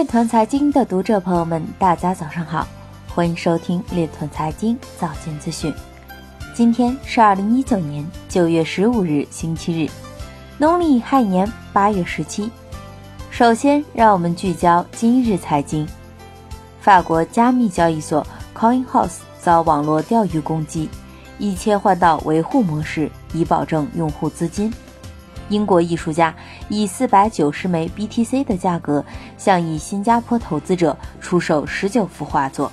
链团财经的读者朋友们，大家早上好，欢迎收听链团财经早间资讯。今天是二零一九年九月十五日，星期日，农历亥年八月十七。首先，让我们聚焦今日财经。法国加密交易所 CoinHouse 遭网络钓鱼攻击，已切换到维护模式，以保证用户资金。英国艺术家以四百九十枚 BTC 的价格向一新加坡投资者出售十九幅画作。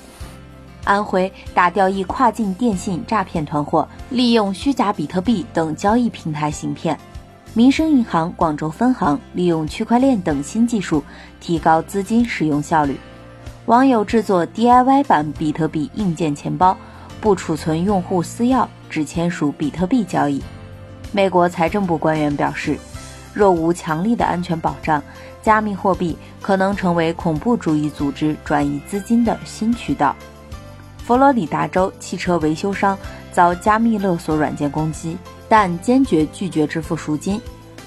安徽打掉一跨境电信诈骗团伙，利用虚假比特币等交易平台行骗。民生银行广州分行利用区块链等新技术，提高资金使用效率。网友制作 DIY 版比特币硬件钱包，不储存用户私钥，只签署比特币交易。美国财政部官员表示，若无强力的安全保障，加密货币可能成为恐怖主义组织转移资金的新渠道。佛罗里达州汽车维修商遭加密勒索软件攻击，但坚决拒绝支付赎金。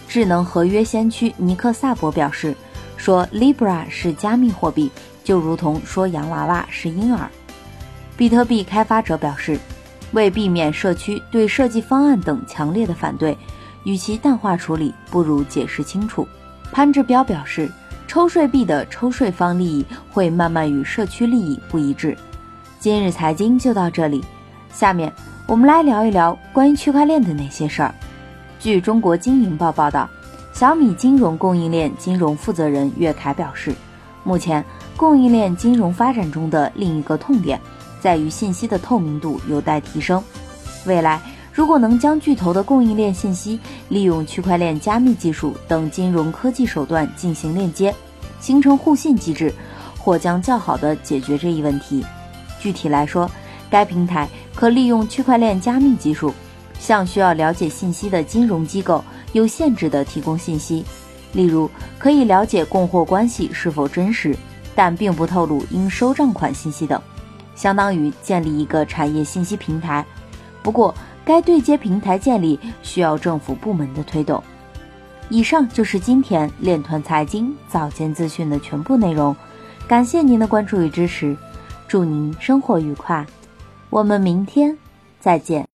智能合约先驱尼克萨博表示，说 Libra 是加密货币。就如同说洋娃娃是婴儿，比特币开发者表示，为避免社区对设计方案等强烈的反对，与其淡化处理，不如解释清楚。潘志彪表示，抽税币的抽税方利益会慢慢与社区利益不一致。今日财经就到这里，下面我们来聊一聊关于区块链的那些事儿。据中国经营报报道，小米金融供应链金融负责人岳凯表示，目前。供应链金融发展中的另一个痛点，在于信息的透明度有待提升。未来，如果能将巨头的供应链信息利用区块链加密技术等金融科技手段进行链接，形成互信机制，或将较好地解决这一问题。具体来说，该平台可利用区块链加密技术，向需要了解信息的金融机构有限制地提供信息，例如可以了解供货关系是否真实。但并不透露应收账款信息等，相当于建立一个产业信息平台。不过，该对接平台建立需要政府部门的推动。以上就是今天链团财经早间资讯的全部内容，感谢您的关注与支持，祝您生活愉快，我们明天再见。